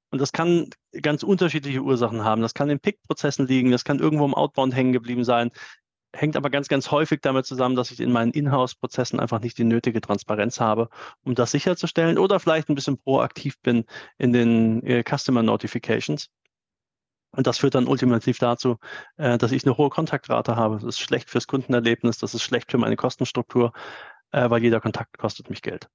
Und das kann ganz unterschiedliche Ursachen haben. Das kann in Pick-Prozessen liegen, das kann irgendwo im Outbound hängen geblieben sein hängt aber ganz, ganz häufig damit zusammen, dass ich in meinen Inhouse-Prozessen einfach nicht die nötige Transparenz habe, um das sicherzustellen oder vielleicht ein bisschen proaktiv bin in den äh, Customer Notifications. Und das führt dann ultimativ dazu, äh, dass ich eine hohe Kontaktrate habe. Das ist schlecht fürs Kundenerlebnis, das ist schlecht für meine Kostenstruktur, äh, weil jeder Kontakt kostet mich Geld.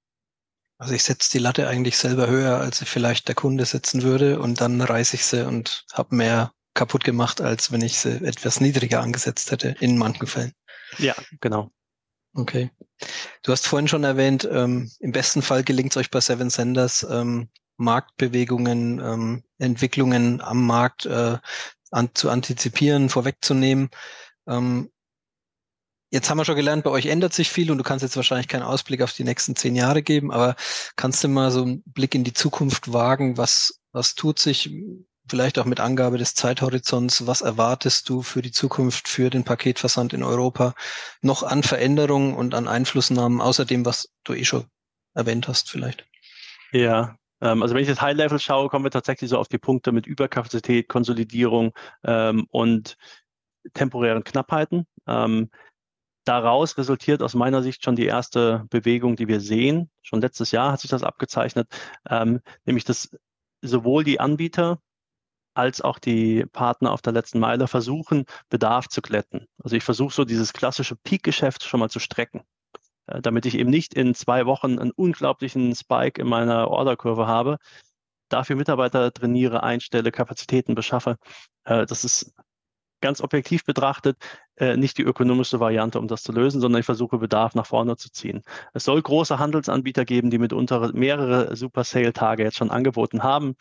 Also ich setze die Latte eigentlich selber höher, als sie vielleicht der Kunde setzen würde und dann reiße ich sie und habe mehr kaputt gemacht, als wenn ich sie etwas niedriger angesetzt hätte, in manchen Fällen. Ja, genau. Okay. Du hast vorhin schon erwähnt, ähm, im besten Fall gelingt es euch bei Seven Senders, ähm, Marktbewegungen, ähm, Entwicklungen am Markt äh, an, zu antizipieren, vorwegzunehmen. Ähm, jetzt haben wir schon gelernt, bei euch ändert sich viel und du kannst jetzt wahrscheinlich keinen Ausblick auf die nächsten zehn Jahre geben, aber kannst du mal so einen Blick in die Zukunft wagen? Was, was tut sich? Vielleicht auch mit Angabe des Zeithorizonts, was erwartest du für die Zukunft für den Paketversand in Europa noch an Veränderungen und an Einflussnahmen, außer dem, was du eh schon erwähnt hast vielleicht? Ja, ähm, also wenn ich das High-Level schaue, kommen wir tatsächlich so auf die Punkte mit Überkapazität, Konsolidierung ähm, und temporären Knappheiten. Ähm, daraus resultiert aus meiner Sicht schon die erste Bewegung, die wir sehen. Schon letztes Jahr hat sich das abgezeichnet, ähm, nämlich dass sowohl die Anbieter als auch die Partner auf der letzten Meile versuchen, Bedarf zu glätten. Also ich versuche so dieses klassische Peak-Geschäft schon mal zu strecken, äh, damit ich eben nicht in zwei Wochen einen unglaublichen Spike in meiner Orderkurve habe, dafür Mitarbeiter trainiere, einstelle, Kapazitäten beschaffe. Äh, das ist ganz objektiv betrachtet äh, nicht die ökonomischste Variante, um das zu lösen, sondern ich versuche Bedarf nach vorne zu ziehen. Es soll große Handelsanbieter geben, die mitunter mehrere Super Sale Tage jetzt schon angeboten haben,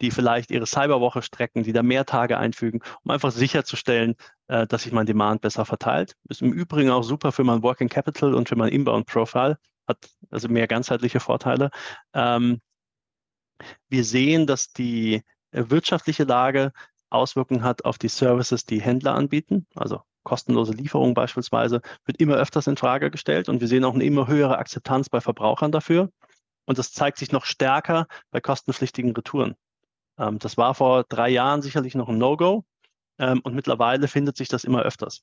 die vielleicht ihre Cyberwoche strecken, die da mehr Tage einfügen, um einfach sicherzustellen, äh, dass sich mein Demand besser verteilt. Ist im Übrigen auch super für mein Working Capital und für mein Inbound Profile, hat also mehr ganzheitliche Vorteile. Ähm, wir sehen, dass die äh, wirtschaftliche Lage Auswirkungen hat auf die Services, die Händler anbieten. Also kostenlose Lieferung beispielsweise wird immer öfters in Frage gestellt und wir sehen auch eine immer höhere Akzeptanz bei Verbrauchern dafür. Und das zeigt sich noch stärker bei kostenpflichtigen Retouren. Ähm, das war vor drei Jahren sicherlich noch ein No-Go ähm, und mittlerweile findet sich das immer öfters.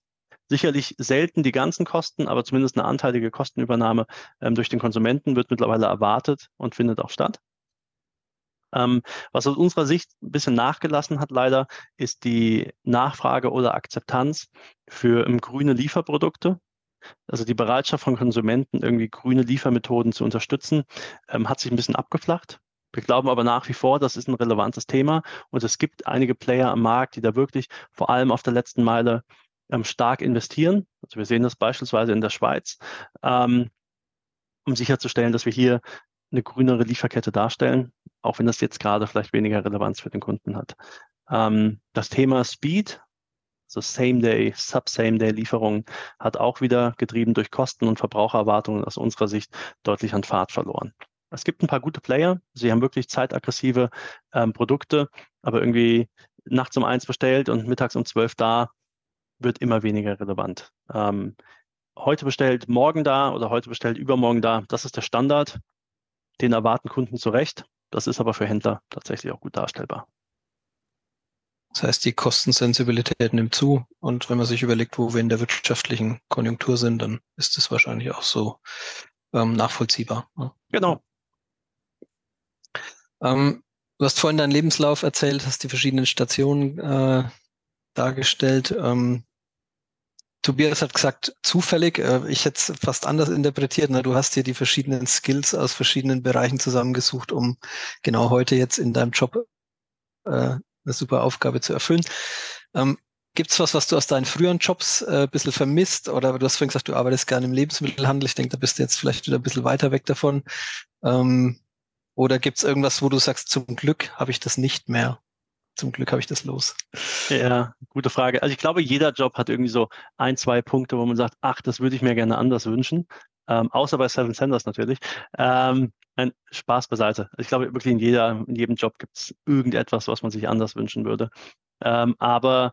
Sicherlich selten die ganzen Kosten, aber zumindest eine anteilige Kostenübernahme ähm, durch den Konsumenten wird mittlerweile erwartet und findet auch statt. Ähm, was aus unserer Sicht ein bisschen nachgelassen hat leider, ist die Nachfrage oder Akzeptanz für ähm, grüne Lieferprodukte. Also die Bereitschaft von Konsumenten, irgendwie grüne Liefermethoden zu unterstützen, ähm, hat sich ein bisschen abgeflacht. Wir glauben aber nach wie vor, das ist ein relevantes Thema und es gibt einige Player am Markt, die da wirklich vor allem auf der letzten Meile ähm, stark investieren. Also wir sehen das beispielsweise in der Schweiz, ähm, um sicherzustellen, dass wir hier eine grünere Lieferkette darstellen, auch wenn das jetzt gerade vielleicht weniger Relevanz für den Kunden hat. Ähm, das Thema Speed, so Same-Day, Sub-Same-Day-Lieferungen, hat auch wieder getrieben durch Kosten und Verbrauchererwartungen aus unserer Sicht deutlich an Fahrt verloren. Es gibt ein paar gute Player, sie haben wirklich zeitaggressive ähm, Produkte, aber irgendwie nachts um eins bestellt und mittags um zwölf da, wird immer weniger relevant. Ähm, heute bestellt, morgen da oder heute bestellt, übermorgen da, das ist der Standard. Den erwarten Kunden zu Recht. Das ist aber für Händler tatsächlich auch gut darstellbar. Das heißt, die Kostensensibilität nimmt zu. Und wenn man sich überlegt, wo wir in der wirtschaftlichen Konjunktur sind, dann ist das wahrscheinlich auch so ähm, nachvollziehbar. Ne? Genau. Ähm, du hast vorhin deinen Lebenslauf erzählt, hast die verschiedenen Stationen äh, dargestellt. Ähm, Tobias hat gesagt, zufällig. Äh, ich hätte es fast anders interpretiert. Du hast dir die verschiedenen Skills aus verschiedenen Bereichen zusammengesucht, um genau heute jetzt in deinem Job äh, eine super Aufgabe zu erfüllen. Ähm, Gibt es was, was du aus deinen früheren Jobs äh, ein bisschen vermisst? Oder du hast vorhin gesagt, du arbeitest gerne im Lebensmittelhandel. Ich denke, da bist du jetzt vielleicht wieder ein bisschen weiter weg davon. Ähm, oder gibt es irgendwas, wo du sagst, zum Glück habe ich das nicht mehr? Zum Glück habe ich das los. Ja, gute Frage. Also ich glaube, jeder Job hat irgendwie so ein, zwei Punkte, wo man sagt, ach, das würde ich mir gerne anders wünschen. Ähm, außer bei Seven Senders natürlich. Ähm, ein Spaß beiseite. Ich glaube, wirklich in, jeder, in jedem Job gibt es irgendetwas, was man sich anders wünschen würde. Ähm, aber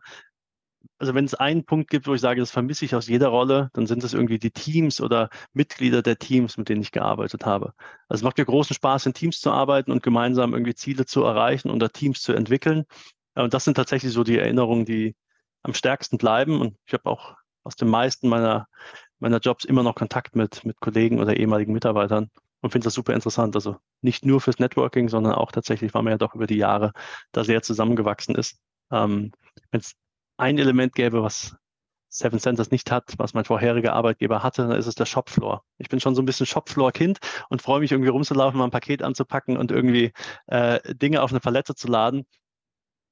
also wenn es einen Punkt gibt, wo ich sage, das vermisse ich aus jeder Rolle, dann sind es irgendwie die Teams oder Mitglieder der Teams, mit denen ich gearbeitet habe. Also es macht mir großen Spaß, in Teams zu arbeiten und gemeinsam irgendwie Ziele zu erreichen und Teams zu entwickeln. Und das sind tatsächlich so die Erinnerungen, die am stärksten bleiben. Und ich habe auch aus den meisten meiner, meiner Jobs immer noch Kontakt mit, mit Kollegen oder ehemaligen Mitarbeitern und finde das super interessant. Also nicht nur fürs Networking, sondern auch tatsächlich, weil man ja doch über die Jahre da sehr zusammengewachsen ist. Ähm, Wenn es ein Element gäbe, was Seven Centers nicht hat, was mein vorheriger Arbeitgeber hatte, dann ist es der Shopfloor. Ich bin schon so ein bisschen Shopfloor-Kind und freue mich irgendwie rumzulaufen, mal ein Paket anzupacken und irgendwie äh, Dinge auf eine Palette zu laden.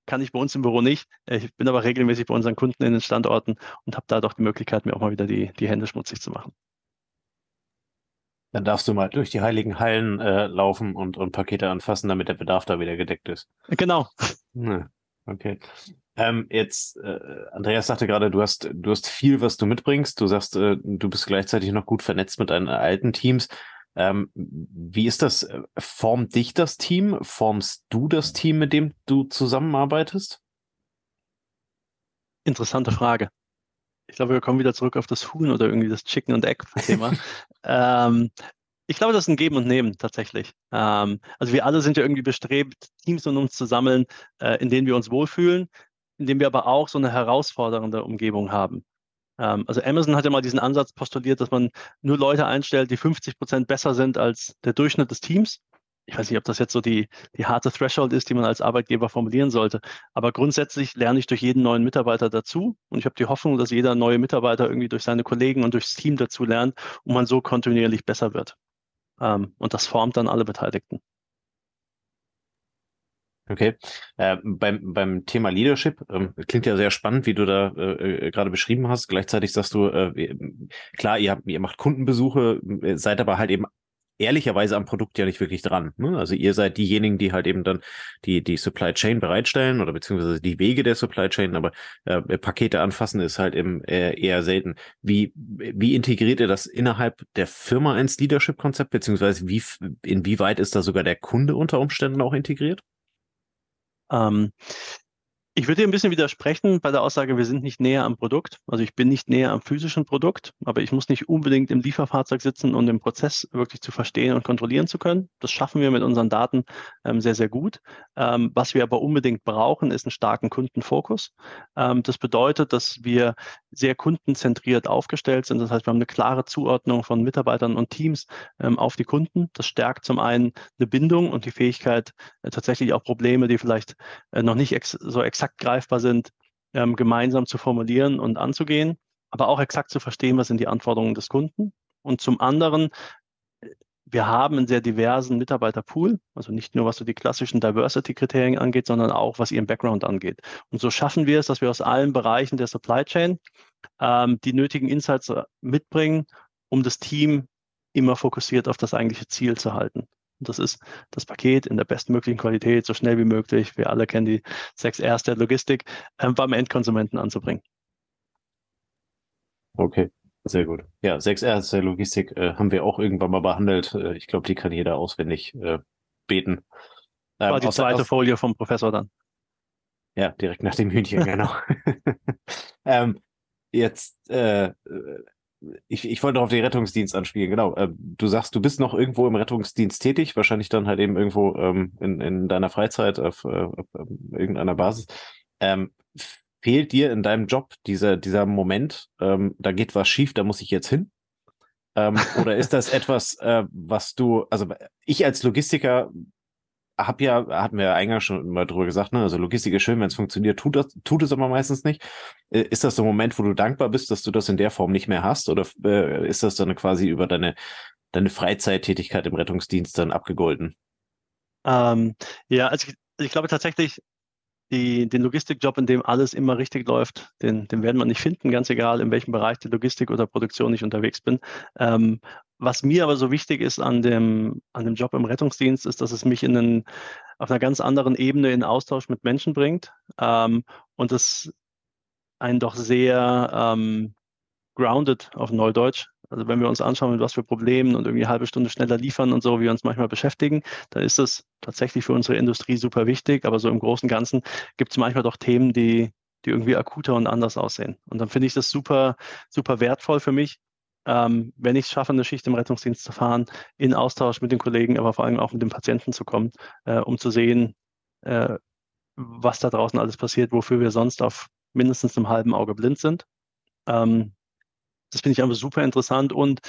Kann ich bei uns im Büro nicht. Ich bin aber regelmäßig bei unseren Kunden in den Standorten und habe da doch die Möglichkeit, mir auch mal wieder die, die Hände schmutzig zu machen. Dann darfst du mal durch die heiligen Hallen äh, laufen und, und Pakete anfassen, damit der Bedarf da wieder gedeckt ist. Genau. Okay. Ähm, jetzt, äh, Andreas sagte gerade, du hast, du hast viel, was du mitbringst. Du sagst, äh, du bist gleichzeitig noch gut vernetzt mit deinen alten Teams. Ähm, wie ist das? Formt dich das Team? Formst du das Team, mit dem du zusammenarbeitest? Interessante Frage. Ich glaube, wir kommen wieder zurück auf das Huhn oder irgendwie das Chicken and Egg Thema. ähm, ich glaube, das ist ein Geben und Nehmen tatsächlich. Ähm, also wir alle sind ja irgendwie bestrebt, Teams um uns zu sammeln, äh, in denen wir uns wohlfühlen indem wir aber auch so eine herausfordernde Umgebung haben. Ähm, also Amazon hat ja mal diesen Ansatz postuliert, dass man nur Leute einstellt, die 50 Prozent besser sind als der Durchschnitt des Teams. Ich weiß nicht, ob das jetzt so die, die harte Threshold ist, die man als Arbeitgeber formulieren sollte. Aber grundsätzlich lerne ich durch jeden neuen Mitarbeiter dazu. Und ich habe die Hoffnung, dass jeder neue Mitarbeiter irgendwie durch seine Kollegen und durchs Team dazu lernt und man so kontinuierlich besser wird. Ähm, und das formt dann alle Beteiligten. Okay. Äh, beim, beim Thema Leadership, ähm, klingt ja sehr spannend, wie du da äh, äh gerade beschrieben hast. Gleichzeitig sagst du, äh, klar, ihr, habt, ihr macht Kundenbesuche, äh, seid aber halt eben ehrlicherweise am Produkt ja nicht wirklich dran. Ne? Also ihr seid diejenigen, die halt eben dann die, die Supply Chain bereitstellen oder beziehungsweise die Wege der Supply Chain, aber äh, Pakete anfassen ist halt eben äh, eher selten. Wie, wie integriert ihr das innerhalb der Firma ins Leadership-Konzept, beziehungsweise wie, inwieweit ist da sogar der Kunde unter Umständen auch integriert? Ähm, Ich würde dir ein bisschen widersprechen bei der Aussage, wir sind nicht näher am Produkt. Also ich bin nicht näher am physischen Produkt, aber ich muss nicht unbedingt im Lieferfahrzeug sitzen, um den Prozess wirklich zu verstehen und kontrollieren zu können. Das schaffen wir mit unseren Daten ähm, sehr, sehr gut. Ähm, was wir aber unbedingt brauchen, ist einen starken Kundenfokus. Ähm, das bedeutet, dass wir sehr kundenzentriert aufgestellt sind. Das heißt, wir haben eine klare Zuordnung von Mitarbeitern und Teams ähm, auf die Kunden. Das stärkt zum einen eine Bindung und die Fähigkeit, äh, tatsächlich auch Probleme, die vielleicht äh, noch nicht ex so exakt exakt greifbar sind, ähm, gemeinsam zu formulieren und anzugehen, aber auch exakt zu verstehen, was sind die Anforderungen des Kunden. Und zum anderen, äh, wir haben einen sehr diversen Mitarbeiterpool, also nicht nur was so die klassischen Diversity-Kriterien angeht, sondern auch was ihren Background angeht. Und so schaffen wir es, dass wir aus allen Bereichen der Supply Chain ähm, die nötigen Insights äh, mitbringen, um das Team immer fokussiert auf das eigentliche Ziel zu halten. Und das ist das Paket in der bestmöglichen Qualität, so schnell wie möglich, wir alle kennen die sechs Rs der Logistik, äh, beim Endkonsumenten anzubringen. Okay, sehr gut. Ja, sechs Rs der Logistik äh, haben wir auch irgendwann mal behandelt. Äh, ich glaube, die kann jeder auswendig äh, beten. Ähm, War die zweite aus, Folie vom Professor dann. Ja, direkt nach dem Hühnchen, genau. ähm, jetzt äh, ich, ich wollte noch auf den Rettungsdienst anspielen, genau. Äh, du sagst, du bist noch irgendwo im Rettungsdienst tätig, wahrscheinlich dann halt eben irgendwo ähm, in, in deiner Freizeit auf, äh, auf irgendeiner Basis. Ähm, fehlt dir in deinem Job dieser, dieser Moment, ähm, da geht was schief, da muss ich jetzt hin? Ähm, oder ist das etwas, äh, was du, also ich als Logistiker hab ja, hatten wir ja eingangs schon mal drüber gesagt, ne? Also Logistik ist schön, wenn es funktioniert, tut das, tut es aber meistens nicht. Äh, ist das so ein Moment, wo du dankbar bist, dass du das in der Form nicht mehr hast? Oder äh, ist das dann quasi über deine, deine Freizeittätigkeit im Rettungsdienst dann abgegolten? Ähm, ja, also ich, ich glaube tatsächlich, die, den Logistikjob, in dem alles immer richtig läuft, den, den werden wir nicht finden, ganz egal, in welchem Bereich der Logistik oder Produktion ich unterwegs bin. Ähm, was mir aber so wichtig ist an dem, an dem Job im Rettungsdienst, ist, dass es mich in einen, auf einer ganz anderen Ebene in Austausch mit Menschen bringt ähm, und es einen doch sehr ähm, grounded auf Neudeutsch. Also wenn wir uns anschauen, mit was für Problemen und irgendwie eine halbe Stunde schneller liefern und so, wie wir uns manchmal beschäftigen, dann ist das tatsächlich für unsere Industrie super wichtig. Aber so im Großen und Ganzen gibt es manchmal doch Themen, die, die irgendwie akuter und anders aussehen. Und dann finde ich das super, super wertvoll für mich, ähm, wenn ich es schaffe, eine Schicht im Rettungsdienst zu fahren, in Austausch mit den Kollegen, aber vor allem auch mit den Patienten zu kommen, äh, um zu sehen, äh, was da draußen alles passiert, wofür wir sonst auf mindestens einem halben Auge blind sind. Ähm, das finde ich einfach super interessant und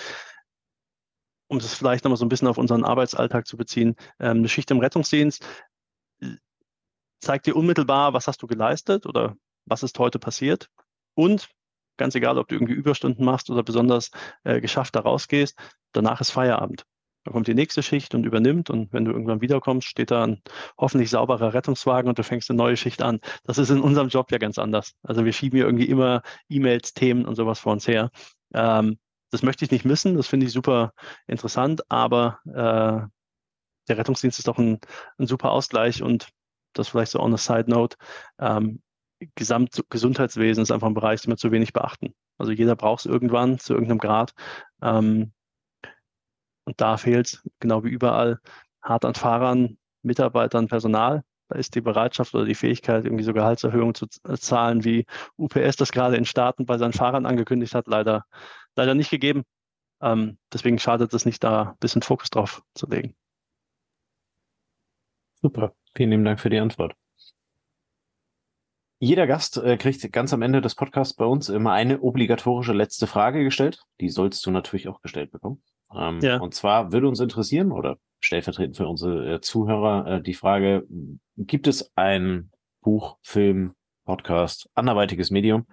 um das vielleicht nochmal so ein bisschen auf unseren Arbeitsalltag zu beziehen, ähm, eine Schicht im Rettungsdienst äh, zeigt dir unmittelbar, was hast du geleistet oder was ist heute passiert und Ganz egal, ob du irgendwie Überstunden machst oder besonders äh, geschafft da rausgehst, danach ist Feierabend. Dann kommt die nächste Schicht und übernimmt und wenn du irgendwann wiederkommst, steht da ein hoffentlich sauberer Rettungswagen und du fängst eine neue Schicht an. Das ist in unserem Job ja ganz anders. Also wir schieben hier irgendwie immer E-Mails, Themen und sowas vor uns her. Ähm, das möchte ich nicht missen, das finde ich super interessant, aber äh, der Rettungsdienst ist doch ein, ein super Ausgleich und das vielleicht so on a side note. Ähm, Gesamtgesundheitswesen ist einfach ein Bereich, den wir zu wenig beachten. Also jeder braucht es irgendwann zu irgendeinem Grad. Ähm, und da fehlt genau wie überall, hart an Fahrern, Mitarbeitern, Personal. Da ist die Bereitschaft oder die Fähigkeit, irgendwie so Gehaltserhöhungen zu zahlen, wie UPS das gerade in Staaten bei seinen Fahrern angekündigt hat, leider, leider nicht gegeben. Ähm, deswegen schadet es nicht, da ein bisschen Fokus drauf zu legen. Super. Vielen lieben Dank für die Antwort. Jeder Gast äh, kriegt ganz am Ende des Podcasts bei uns immer eine obligatorische letzte Frage gestellt. Die sollst du natürlich auch gestellt bekommen. Ähm, ja. Und zwar würde uns interessieren oder stellvertretend für unsere äh, Zuhörer äh, die Frage, gibt es ein Buch, Film, Podcast, anderweitiges Medium,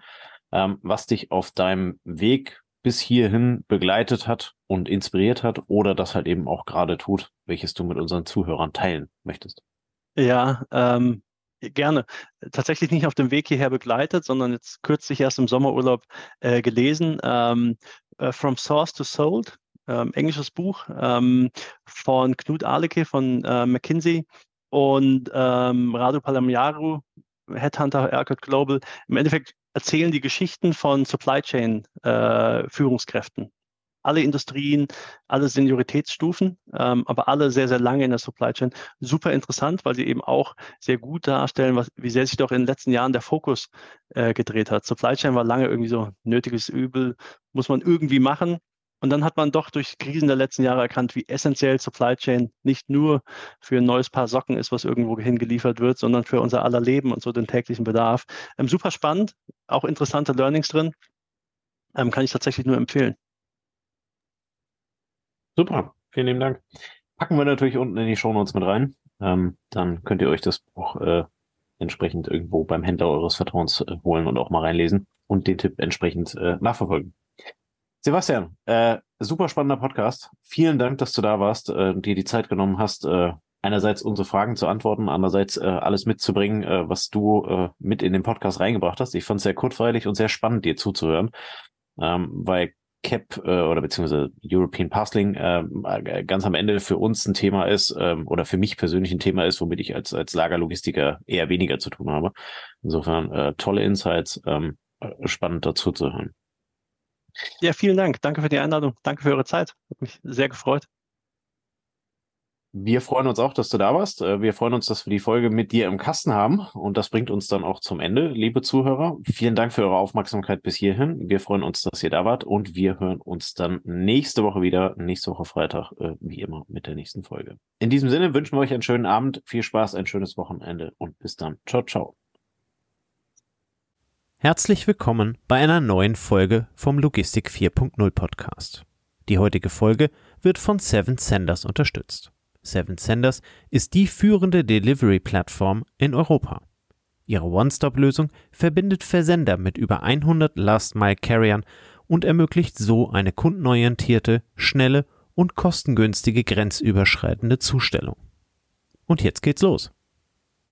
ähm, was dich auf deinem Weg bis hierhin begleitet hat und inspiriert hat oder das halt eben auch gerade tut, welches du mit unseren Zuhörern teilen möchtest? Ja, ähm, Gerne. Tatsächlich nicht auf dem Weg hierher begleitet, sondern jetzt kürzlich erst im Sommerurlaub äh, gelesen. Ähm, uh, From Source to Sold, ähm, englisches Buch ähm, von Knut Ahleke von äh, McKinsey und ähm, Radu Palamiaru, Headhunter Aircut Global. Im Endeffekt erzählen die Geschichten von Supply Chain äh, Führungskräften alle Industrien, alle Senioritätsstufen, ähm, aber alle sehr, sehr lange in der Supply Chain. Super interessant, weil sie eben auch sehr gut darstellen, was, wie sehr sich doch in den letzten Jahren der Fokus äh, gedreht hat. Supply Chain war lange irgendwie so nötiges Übel, muss man irgendwie machen. Und dann hat man doch durch Krisen der letzten Jahre erkannt, wie essentiell Supply Chain nicht nur für ein neues Paar Socken ist, was irgendwo hingeliefert wird, sondern für unser aller Leben und so den täglichen Bedarf. Ähm, super spannend, auch interessante Learnings drin. Ähm, kann ich tatsächlich nur empfehlen. Super, vielen lieben Dank. Packen wir natürlich unten in die Show Notes mit rein. Ähm, dann könnt ihr euch das Buch äh, entsprechend irgendwo beim Händler eures Vertrauens äh, holen und auch mal reinlesen und den Tipp entsprechend äh, nachverfolgen. Sebastian, äh, super spannender Podcast. Vielen Dank, dass du da warst, äh, dir die Zeit genommen hast, äh, einerseits unsere Fragen zu antworten, andererseits äh, alles mitzubringen, äh, was du äh, mit in den Podcast reingebracht hast. Ich fand es sehr kurzweilig und sehr spannend, dir zuzuhören, ähm, weil CAP äh, oder beziehungsweise European Parceling äh, ganz am Ende für uns ein Thema ist äh, oder für mich persönlich ein Thema ist, womit ich als, als Lagerlogistiker eher weniger zu tun habe. Insofern äh, tolle Insights, ähm, äh, spannend dazu zu hören. Ja, vielen Dank. Danke für die Einladung. Danke für eure Zeit. Hat mich sehr gefreut. Wir freuen uns auch, dass du da warst. Äh, wir freuen uns, dass wir die Folge mit dir im Kasten haben. Und das bringt uns dann auch zum Ende, liebe Zuhörer. Vielen Dank für eure Aufmerksamkeit bis hierhin. Wir freuen uns, dass ihr da wart. Und wir hören uns dann nächste Woche wieder, nächste Woche Freitag, äh, wie immer, mit der nächsten Folge. In diesem Sinne wünschen wir euch einen schönen Abend, viel Spaß, ein schönes Wochenende und bis dann. Ciao, ciao. Herzlich willkommen bei einer neuen Folge vom Logistik 4.0 Podcast. Die heutige Folge wird von Seven Senders unterstützt. Seven Senders ist die führende Delivery-Plattform in Europa. Ihre One-Stop-Lösung verbindet Versender mit über 100 Last-Mile-Carriern und ermöglicht so eine kundenorientierte, schnelle und kostengünstige grenzüberschreitende Zustellung. Und jetzt geht's los.